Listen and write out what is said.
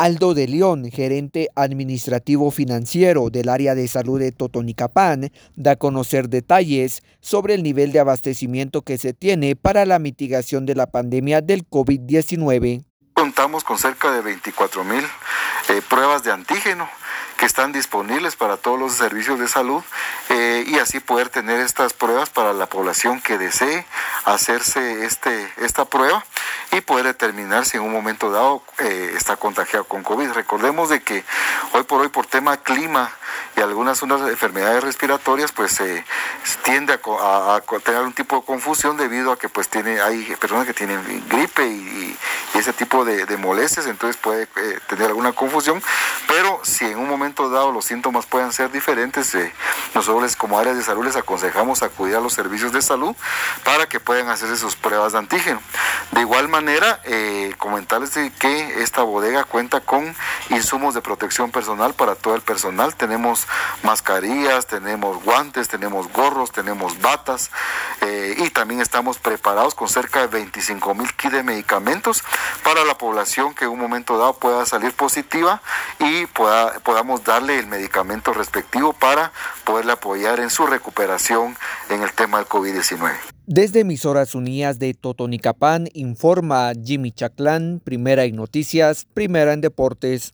Aldo de León, gerente administrativo financiero del área de salud de Totonicapán, da a conocer detalles sobre el nivel de abastecimiento que se tiene para la mitigación de la pandemia del COVID-19. Contamos con cerca de 24 mil eh, pruebas de antígeno que están disponibles para todos los servicios de salud eh, y así poder tener estas pruebas para la población que desee hacerse este, esta prueba y poder determinar si en un momento dado eh, está contagiado con COVID. Recordemos de que hoy por hoy por tema clima y algunas unas enfermedades respiratorias pues se tiende a, tener un tipo de confusión debido a que pues tiene hay personas que tienen gripe y, ese tipo de, molestias entonces puede eh, tener alguna confusión pero si en un momento dado los síntomas pueden ser diferentes eh, nosotros como áreas de salud les aconsejamos acudir a los servicios de salud para que puedan hacerse sus pruebas de antígeno de igual manera eh, comentarles que esta bodega cuenta con insumos de protección personal para todo el personal. Tenemos mascarillas, tenemos guantes, tenemos gorros, tenemos batas eh, y también estamos preparados con cerca de 25 mil kits de medicamentos para la población que en un momento dado pueda salir positiva y pueda, podamos darle el medicamento respectivo para poderle apoyar en su recuperación en el tema del COVID-19. Desde emisoras unidas de Totonicapán informa Jimmy Chaclán, primera en noticias, primera en deportes.